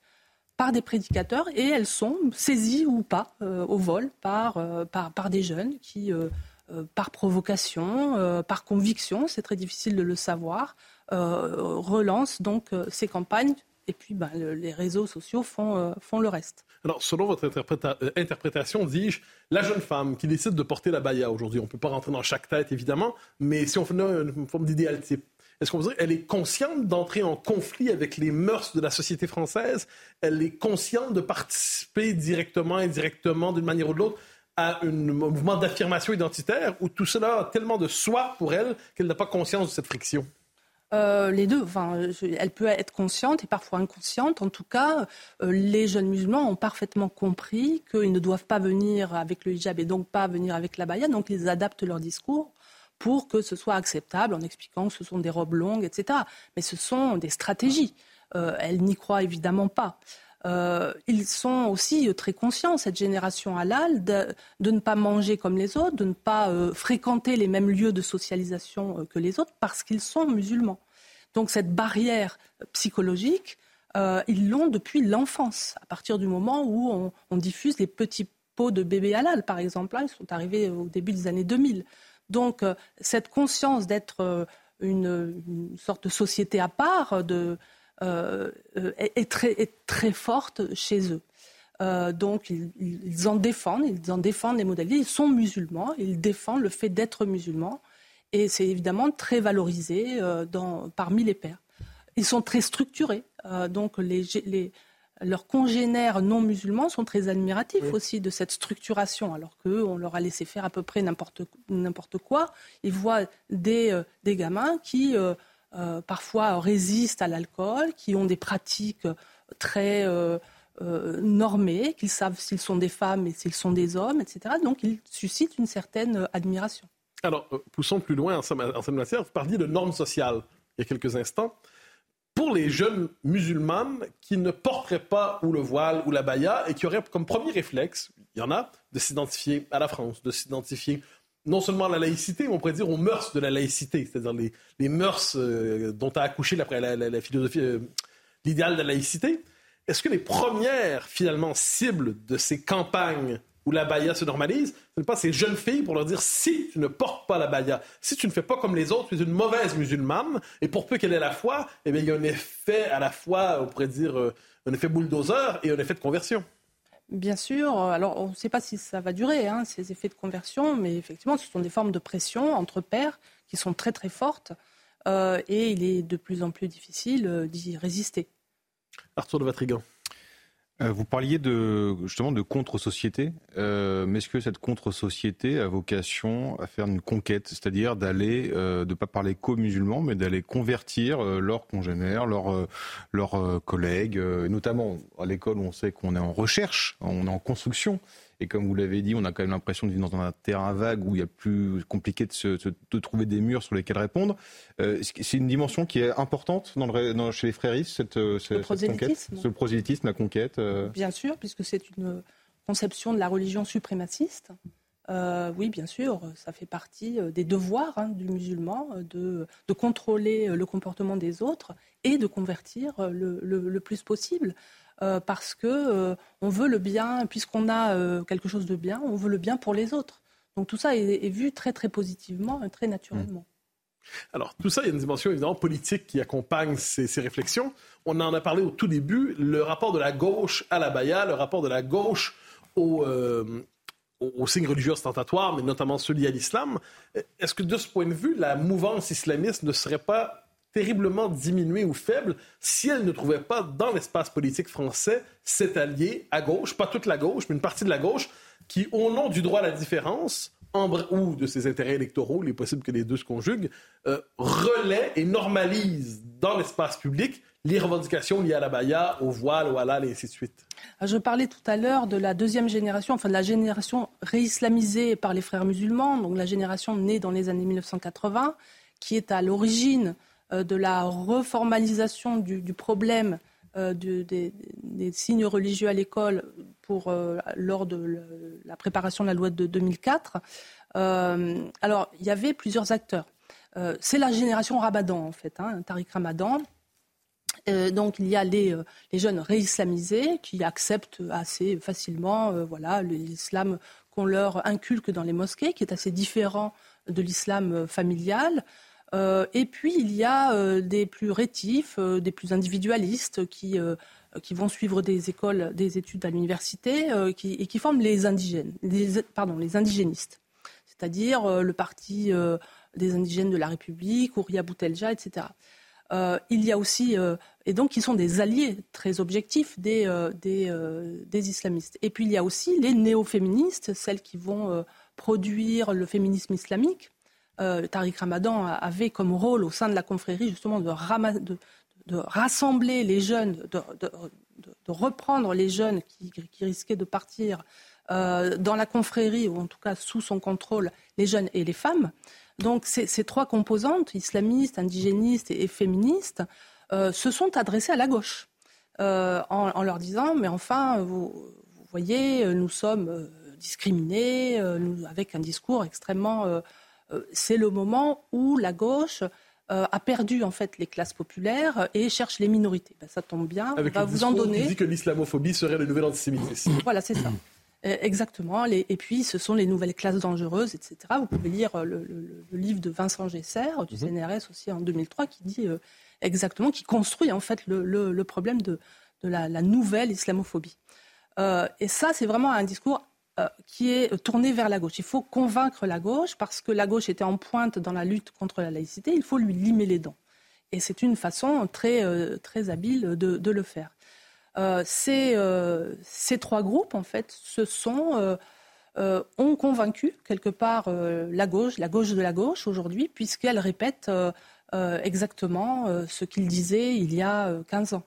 par des prédicateurs et elles sont saisies ou pas euh, au vol par, euh, par, par, des jeunes qui, euh, par provocation, par conviction, c'est très difficile de le savoir, relancent donc ces campagnes et puis ben, les réseaux sociaux font, le reste. Alors, selon votre interprétation, dis-je, la jeune femme qui décide de porter la baya aujourd'hui, on ne peut pas rentrer dans chaque tête évidemment, mais si on fait une forme d'idéal type, est-ce qu'on dire qu'elle est consciente d'entrer en conflit avec les mœurs de la société française? Elle est consciente de participer directement, indirectement, d'une manière ou de l'autre, à un mouvement d'affirmation identitaire ou tout cela a tellement de soi pour elle qu'elle n'a pas conscience de cette friction euh, les deux. Enfin, elle peut être consciente et parfois inconsciente. En tout cas, euh, les jeunes musulmans ont parfaitement compris qu'ils ne doivent pas venir avec le hijab et donc pas venir avec la baya. Donc, ils adaptent leur discours pour que ce soit acceptable en expliquant que ce sont des robes longues, etc. Mais ce sont des stratégies. Euh, elle n'y croit évidemment pas. Euh, ils sont aussi très conscients, cette génération halal, de, ne pas manger comme les autres, de ne pas euh, fréquenter les mêmes lieux de socialisation euh, que les autres, parce qu'ils sont musulmans. Donc cette barrière psychologique, ils l'ont depuis l'enfance, à partir du moment où on, diffuse les petits pots de bébés halal, par exemple. Hein, ils sont arrivés au début des années 2000. Donc cette conscience d'être une, une, sorte de société à part, de, euh, est, très, très, forte chez eux. Euh, donc ils, en défendent, ils en défendent les modalités. Ils sont musulmans, ils défendent le fait d'être musulmans, et c'est évidemment très valorisé euh, dans, parmi les pères. Ils sont très structurés, donc les, les, leurs congénères non musulmans sont très admiratifs aussi de cette structuration, alors qu'on leur a laissé faire à peu près n'importe quoi. Ils voient des, des gamins qui euh, parfois résistent à l'alcool, qui ont des pratiques très euh, euh, normées, qu'ils savent s'ils sont des femmes et s'ils sont des hommes, etc. Donc ils suscitent une certaine admiration. Alors, poussons plus loin en cette matière. Vous parliez de normes sociales il y a quelques instants. Pour les jeunes musulmanes qui ne porteraient pas ou le voile ou la baya et qui auraient comme premier réflexe, il y en a, de s'identifier à la France, de s'identifier non seulement la laïcité, mais on pourrait dire aux mœurs de la laïcité, c'est-à-dire les, les, mœurs euh, dont a accouché la, philosophie, euh, l'idéal de la laïcité. Est-ce que les premières, finalement, cibles de ces campagnes où la baya se normalise, ce n'est pas ces jeunes filles pour leur dire si tu ne portes pas la baya, si tu ne fais pas comme les autres, tu es une mauvaise musulmane, et pour peu qu'elle ait la foi, eh bien, il y a un effet à la fois, on pourrait dire, euh, un effet bulldozer et un effet de conversion. Bien sûr. Alors, on ne sait pas si ça va durer, hein, ces effets de conversion, mais effectivement, ce sont des formes de pression entre pairs qui sont très très fortes euh, et il est de plus en plus difficile euh, d'y résister. Arthur de Vatrigan. Euh, vous parliez de, justement de contre-société, euh, mais est-ce que cette contre-société a vocation à faire une conquête, c'est-à-dire d'aller, euh, de ne pas parler qu'aux-musulmans, mais d'aller convertir leurs congénères, leurs, leurs collègues, notamment à l'école où on sait qu'on est en recherche, on est en construction, et comme vous l'avez dit, on a quand même l'impression de vivre dans un terrain vague où il y a plus compliqué de, se, de trouver des murs sur lesquels répondre. Euh, c'est une dimension qui est importante dans le, chez les fréristes, cette, euh, cette, conquête, ce prosélytisme, la conquête. Euh. Bien sûr, puisque c'est une conception de la religion suprémaciste. oui, bien sûr, ça fait partie des devoirs hein, du musulman de, de, contrôler le comportement des autres et de convertir le, le, le plus possible. Euh, parce que euh, on veut le bien, puisqu'on a euh, quelque chose de bien, on veut le bien pour les autres. Donc tout ça est, vu très très positivement, très naturellement. Mmh. Alors, tout ça, il y a une dimension évidemment politique qui accompagne ces, réflexions. On en a parlé au tout début, le rapport de la gauche à la baya, le rapport de la gauche au, aux signes religieux ostentatoires, mais notamment ceux liés à l'islam. Est-ce que de ce point de vue, la mouvance islamiste ne serait pas terriblement diminuée ou faible si elle ne trouvait pas dans l'espace politique français cet allié à gauche, pas toute la gauche, mais une partie de la gauche, qui, au nom du droit à la différence, ou de ses intérêts électoraux, il est possible que les deux se conjuguent, euh, relaie et normalise dans l'espace public les revendications liées à la baya, au voile, au halal et ainsi de suite. Ah, je parlais tout à l'heure de la deuxième génération, enfin de la génération réislamisée par les frères musulmans, donc la génération née dans les années 1980, qui est à l'origine euh, de la reformalisation du, problème euh, des, signes religieux à l'école pour euh, lors de la préparation de la loi de 2004. alors, il y avait plusieurs acteurs. c'est la génération Ramadan, en fait, hein, Tariq Ramadan. donc, il y a les, jeunes réislamisés qui acceptent assez facilement voilà, l'islam qu'on leur inculque dans les mosquées, qui est assez différent de l'islam familial. Euh, et puis, il y a euh, des plus rétifs, euh, des plus individualistes qui, qui vont suivre des écoles, des études à l'université et qui forment les indigènes, pardon, les indigénistes. C'est-à-dire le parti des indigènes de la République, Ouria Boutelja, etc. il y a aussi, et donc ils sont des alliés très objectifs des, des, islamistes. Et puis il y a aussi les néo-féministes, celles qui vont produire le féminisme islamique. Tariq Ramadan avait comme rôle au sein de la confrérie justement de, de, rassembler les jeunes, de, reprendre les jeunes qui, risquaient de partir dans la confrérie, ou en tout cas sous son contrôle, les jeunes et les femmes. Donc ces, trois composantes, islamistes, indigénistes et, féministes, euh, se sont adressées à la gauche euh, en, leur disant mais enfin vous, voyez nous sommes euh, discriminés avec un discours extrêmement c'est le moment où la gauche a perdu en fait les classes populaires et cherche les minorités. Ben, ça tombe bien, on va vous en donner. Qui dit que l'islamophobie serait le nouvel antisémitisme. Voilà, c'est ça. Euh, exactement. et puis, ce sont les nouvelles classes dangereuses, etc. Vous pouvez lire euh, le, livre de Vincent Gesser, du mhm. CNRS aussi en 2003, qui dit euh, exactement, qui construit en fait le, problème de, la, nouvelle islamophobie. et ça, c'est vraiment un discours qui est tourné vers la gauche. Il faut convaincre la gauche parce que la gauche était en pointe dans la lutte contre la laïcité. Il faut lui limer les dents. Et c'est une façon très, très habile de le faire. Euh, euh, ces, trois groupes, en fait, se sont, euh, ont convaincu quelque part la gauche, la gauche de la gauche aujourd'hui, puisqu'elle répète exactement ce qu'ils disaient il y a 15 ans.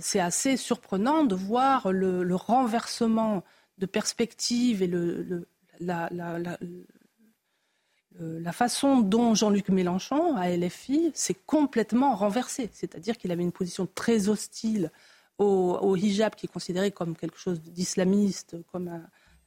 C'est assez surprenant de voir le, renversement de perspective et la façon dont Jean-Luc Mélenchon, à LFI, s'est complètement renversé. C'est-à-dire qu'il avait une position très hostile au, hijab qui est considéré comme quelque chose d'islamiste, comme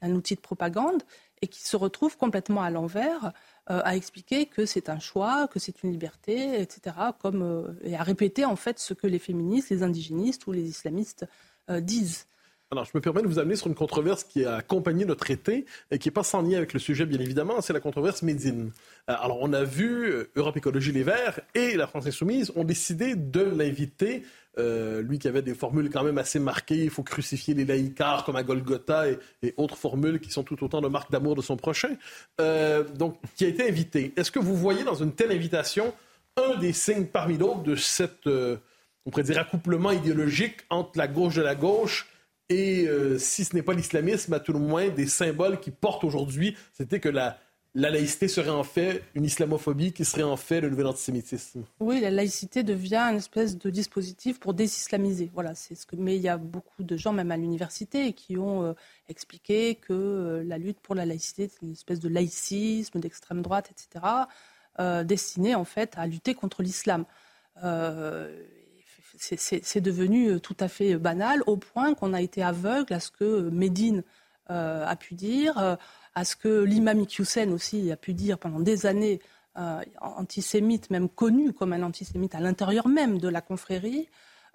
un, outil de propagande, et qui se retrouve complètement à l'envers euh, à expliquer que c'est un choix, que c'est une liberté, etc., comme, euh, et à répéter en fait ce que les féministes, les indigénistes ou les islamistes euh, disent. Alors, je me permets de vous amener sur une controverse qui a accompagné notre été et qui n'est pas sans lien avec le sujet, bien évidemment, c'est la controverse Médine. Alors, on a vu Europe Écologie Les Verts et la France Insoumise ont décidé de l'inviter euh, lui qui avait des formules quand même assez marquées, il faut crucifier les laïcars comme à Golgotha et, autres formules qui sont tout autant de marques d'amour de son prochain, euh, donc qui a été invité. Est-ce que vous voyez dans une telle invitation un des signes parmi d'autres de cet, euh, on pourrait dire, accouplement idéologique entre la gauche de la gauche et, si ce n'est pas l'islamisme, à tout le moins des symboles qui portent aujourd'hui, c'était que la, la laïcité serait en fait une islamophobie qui serait en fait le nouvel antisémitisme. Oui, la laïcité devient une espèce de dispositif pour désislamiser. Voilà, c'est ce que. Mais il y a beaucoup de gens, même à l'université, qui ont euh, expliqué que euh, la lutte pour la laïcité, c'est une espèce de laïcisme d'extrême droite, etc., euh, destiné en fait à lutter contre l'islam. C'est devenu tout à fait banal au point qu'on a été aveugle à ce que Médine a pu dire à ce que l'imam Iqiyoussen aussi a pu dire pendant des années, euh, antisémite, même connu comme un antisémite à l'intérieur même de la confrérie,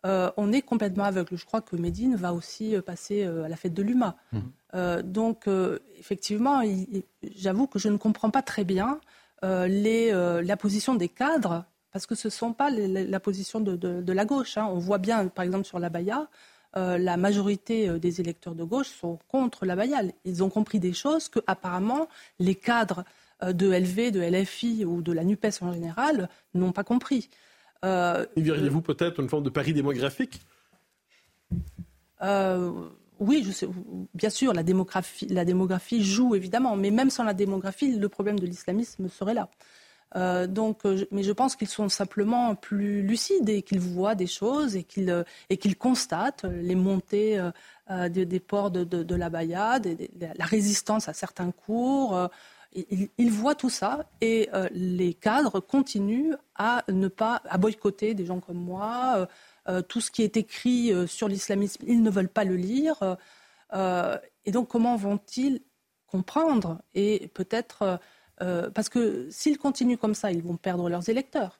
euh, on est complètement aveugle. Je crois que Médine va aussi euh, passer à la fête de l'UMA. Mmh. donc, effectivement, j'avoue que je ne comprends pas très bien les, la position des cadres, parce que ce ne sont pas la position de, la gauche. Hein. On voit bien, par exemple, sur la Baïa, euh, la majorité euh, des électeurs de gauche sont contre la Bayal. Ils ont compris des choses que apparemment les cadres euh, de LV, de LFI ou de la NUPES en général n'ont pas compris. Euh, y verriez-vous peut-être une forme de pari démographique? Oui, je sais, bien sûr, la démographie, la démographie joue évidemment, mais même sans la démographie, le problème de l'islamisme serait là. Euh, donc, euh, mais je pense qu'ils sont simplement plus lucides et qu'ils voient des choses et qu'ils euh, et qu'ils constatent les montées des, ports de, la Bayade, la résistance à certains cours. Ils, voient tout ça et les cadres continuent à ne pas à boycotter des gens comme moi. tout ce qui est écrit sur l'islamisme, ils ne veulent pas le lire. et donc, comment vont-ils comprendre et peut-être euh, parce que s'ils continuent comme ça, ils vont perdre leurs électeurs.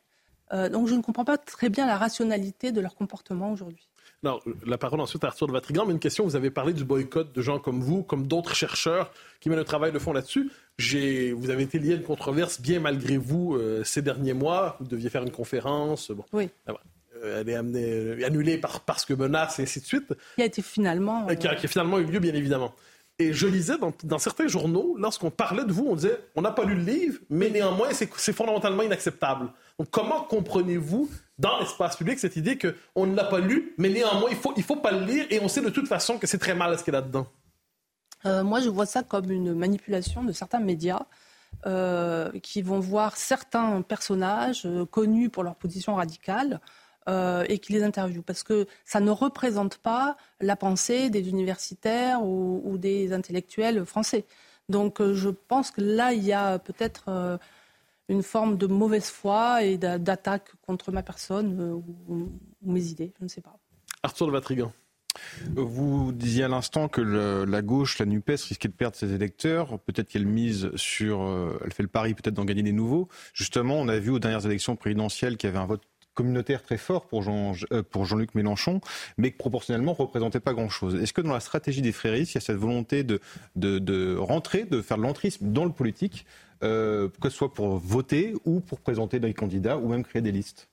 Euh, donc je ne comprends pas très bien la rationalité de leur comportement aujourd'hui. Non, la parole ensuite à Arthur de Vatrigan, mais une question, vous avez parlé du boycott de gens comme vous, comme d'autres chercheurs qui mènent un travail de fond là-dessus. Vous avez été lié à une controverse bien malgré vous euh, ces derniers mois. Vous deviez faire une conférence. Bon. Oui. Ah, elle est amenée, annulée par, parce que menace et ainsi de suite. Qui a été finalement... Qui, a, qui, a, finalement eu lieu, bien évidemment. Et je lisais dans, certains journaux, lorsqu'on parlait de vous, on disait on n'a pas lu le livre, mais néanmoins, c'est fondamentalement inacceptable. Donc, comment comprenez-vous dans l'espace public cette idée qu'on ne l'a pas lu, mais néanmoins, il ne faut, il faut pas le lire et on sait de toute façon que c'est très mal ce qu'il y a là-dedans? Euh, Moi, je vois ça comme une manipulation de certains médias. Euh, qui vont voir certains personnages euh, connus pour leur position radicale euh, et qui les interviewent. Parce que ça ne représente pas la pensée des universitaires ou, des intellectuels français. Donc euh, je pense que là, il y a peut-être euh, une forme de mauvaise foi et d'attaque contre ma personne ou, mes idées. Je ne sais pas. Arthur de Vatrigan. Vous disiez à l'instant que la gauche, la NUPES, risquait de perdre ses électeurs. Peut-être qu'elle mise sur. elle fait le pari peut-être d'en gagner des nouveaux. Justement, on a vu aux dernières élections présidentielles qu'il y avait un vote communautaire très fort pour, Jean, euh, pour Jean-Luc Mélenchon, mais que proportionnellement ne représentait pas grand-chose. Est-ce que dans la stratégie des fréristes, il y a cette volonté de, de, rentrer, de faire de l'entrisme dans le politique, euh, que ce soit pour voter ou pour présenter des candidats ou même créer des listes?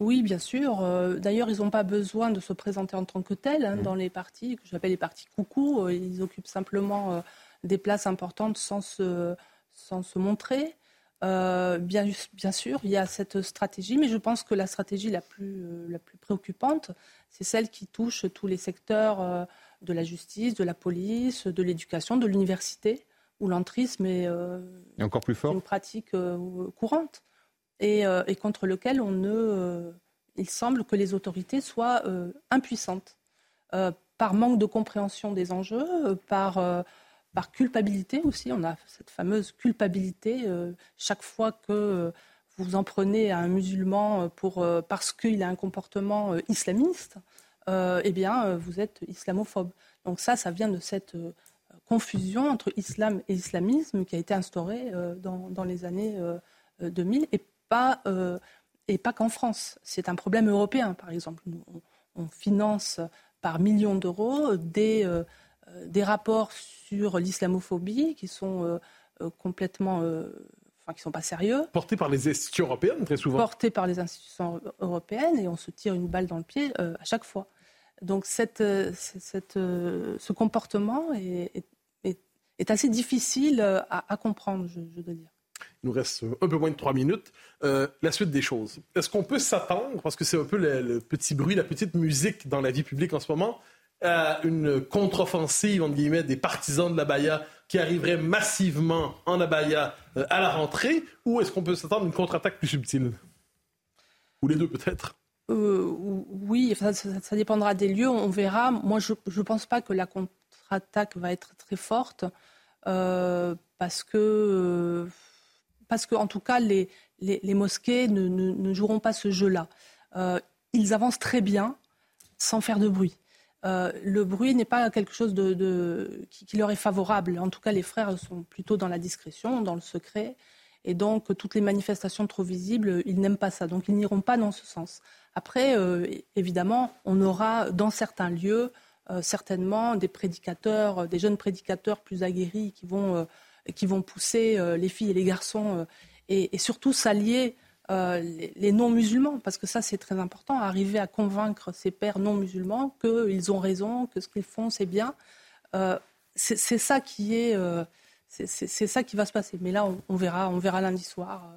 Oui, bien sûr. Euh, d'ailleurs, ils n'ont pas besoin de se présenter en tant que tels hein, mmh. dans les partis, que j'appelle les partis coucou. Ils occupent simplement des places importantes sans se, sans se montrer. Euh, bien, bien, sûr, il y a cette stratégie, mais je pense que la stratégie la plus, euh, la plus préoccupante, c'est celle qui touche tous les secteurs euh, de la justice, de la police, de l'éducation, de l'université, où l'entrisme est, encore plus fort. une pratique courante et, et, contre lequel on ne, il semble que les autorités soient impuissantes par manque de compréhension des enjeux, par par culpabilité aussi. On a cette fameuse culpabilité euh, chaque fois que euh, vous en prenez à un musulman euh, parce qu'il a un comportement islamiste, eh bien, vous êtes islamophobe. Donc ça, ça vient de cette confusion entre islam et islamisme qui a été instaurée dans, les années 2000 et pas, qu'en France. C'est un problème européen, par exemple. on finance par millions d'euros des des rapports sur l'islamophobie qui sont euh, euh, complètement enfin qui sont pas sérieux. Portés par les institutions européennes très souvent. Portés par les institutions européennes et on se tire une balle dans le pied à chaque fois. Donc cette, cette, ce comportement est, est, est, assez difficile à, à comprendre, je, je, dois dire. Il nous reste un peu moins de trois minutes. la suite des choses. Est-ce qu'on peut s'attendre, parce que c'est un peu le, petit bruit, la petite musique dans la vie publique en ce moment, à une contre-offensive, entre guillemets, des partisans de la Baïa qui arriveraient massivement en Abaya euh, à la rentrée, ou est-ce qu'on peut s'attendre à une contre-attaque plus subtile? Ou les deux peut-être? Euh, Oui, ça, dépendra des lieux, on verra. Moi, je ne pense pas que la contre-attaque va être très forte, euh, parce que, parce que, en tout cas, les, mosquées ne, joueront pas ce jeu-là. ils avancent très bien sans faire de bruit. Euh, le bruit n'est pas quelque chose qui, leur est favorable. En tout cas, les frères sont plutôt dans la discrétion, dans le secret. Et donc, toutes les manifestations trop visibles, ils n'aiment pas ça. Donc, ils n'iront pas dans ce sens. Après, euh, évidemment, on aura dans certains lieux euh, certainement des prédicateurs, des jeunes prédicateurs plus aguerris qui vont, qui vont pousser les filles et les garçons et surtout s'allier euh, les, non-musulmans, parce que ça c'est très important, arriver à convaincre ces pères non-musulmans qu'ils ont raison, que ce qu'ils font c'est bien. Euh, c'est ça qui est, euh, c'est ça qui va se passer. Mais là, on, verra, on verra lundi soir.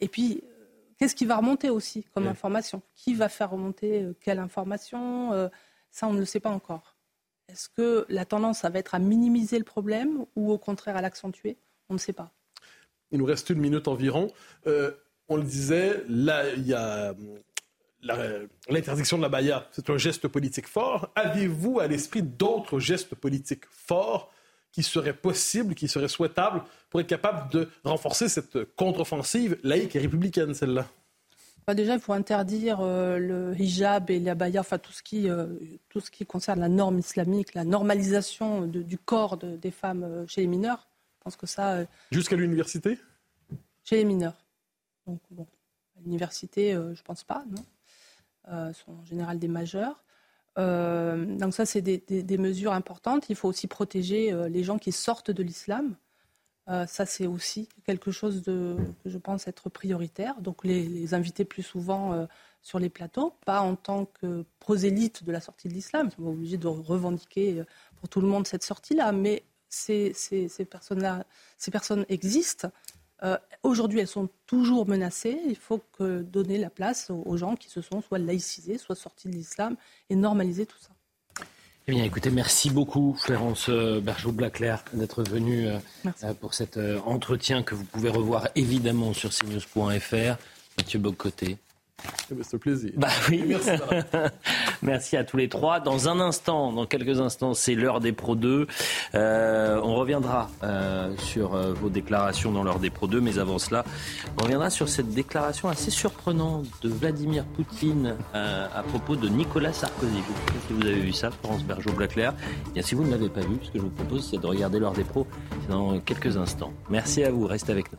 Et puis, qu'est-ce qui va remonter aussi comme information? Qui va faire remonter quelle information Ça, on ne le sait pas encore. Est-ce que la tendance, ça va être à minimiser le problème ou au contraire à l'accentuer? On ne sait pas. Il nous reste une minute environ on le disait, là, il y a l'interdiction de la baïa, c'est un geste politique fort. Avez-vous à l'esprit d'autres gestes politiques forts qui seraient possibles, qui seraient souhaitables pour être capable de renforcer cette contre-offensive laïque et républicaine, celle-là? Bah, déjà, il faut interdire euh, le hijab et la baya, enfin tout ce, qui, euh, tout ce qui concerne la norme islamique, la normalisation du corps des femmes euh, chez les mineurs. Je pense que ça. Jusqu'à l'université? Chez les mineurs. Donc, bon, à l'université, euh, je ne pense pas, non. Euh, sont en général des majeurs. Euh, donc ça, c'est des, mesures importantes. Il faut aussi protéger les gens qui sortent de l'islam. ça, c'est aussi quelque chose que je pense être prioritaire. Donc les, inviter plus souvent sur les plateaux, pas en tant que prosélytes de la sortie de l'islam. Ils sont obligés de revendiquer pour tout le monde cette sortie-là, mais ces, ces, ces personnes existent. Euh, aujourd'hui, elles sont toujours menacées. Il faut que donner la place aux, gens qui se sont soit laïcisés, soit sortis de l'islam et normaliser tout ça. Eh bien, écoutez, merci beaucoup, Florence euh, Bergeau-Blaclair, d'être venue euh, pour cet entretien que vous pouvez revoir évidemment sur cnews.fr. Mathieu Bocoté, c'est un plaisir. Bah oui. Merci. Merci à tous les trois. Dans un instant, dans quelques instants, c'est l'heure des Pro 2. Euh, on reviendra euh, sur euh, vos déclarations dans l'heure des Pro 2, mais avant cela, on reviendra sur cette déclaration assez surprenante de Vladimir Poutine à propos de Nicolas Sarkozy. Je sais pas si vous avez vu ça, Florence Bergeau-Blaclair. Eh si vous ne l'avez pas vu, ce que je vous propose, c'est de regarder l'heure des pros dans quelques instants. Merci à vous. Restez avec nous.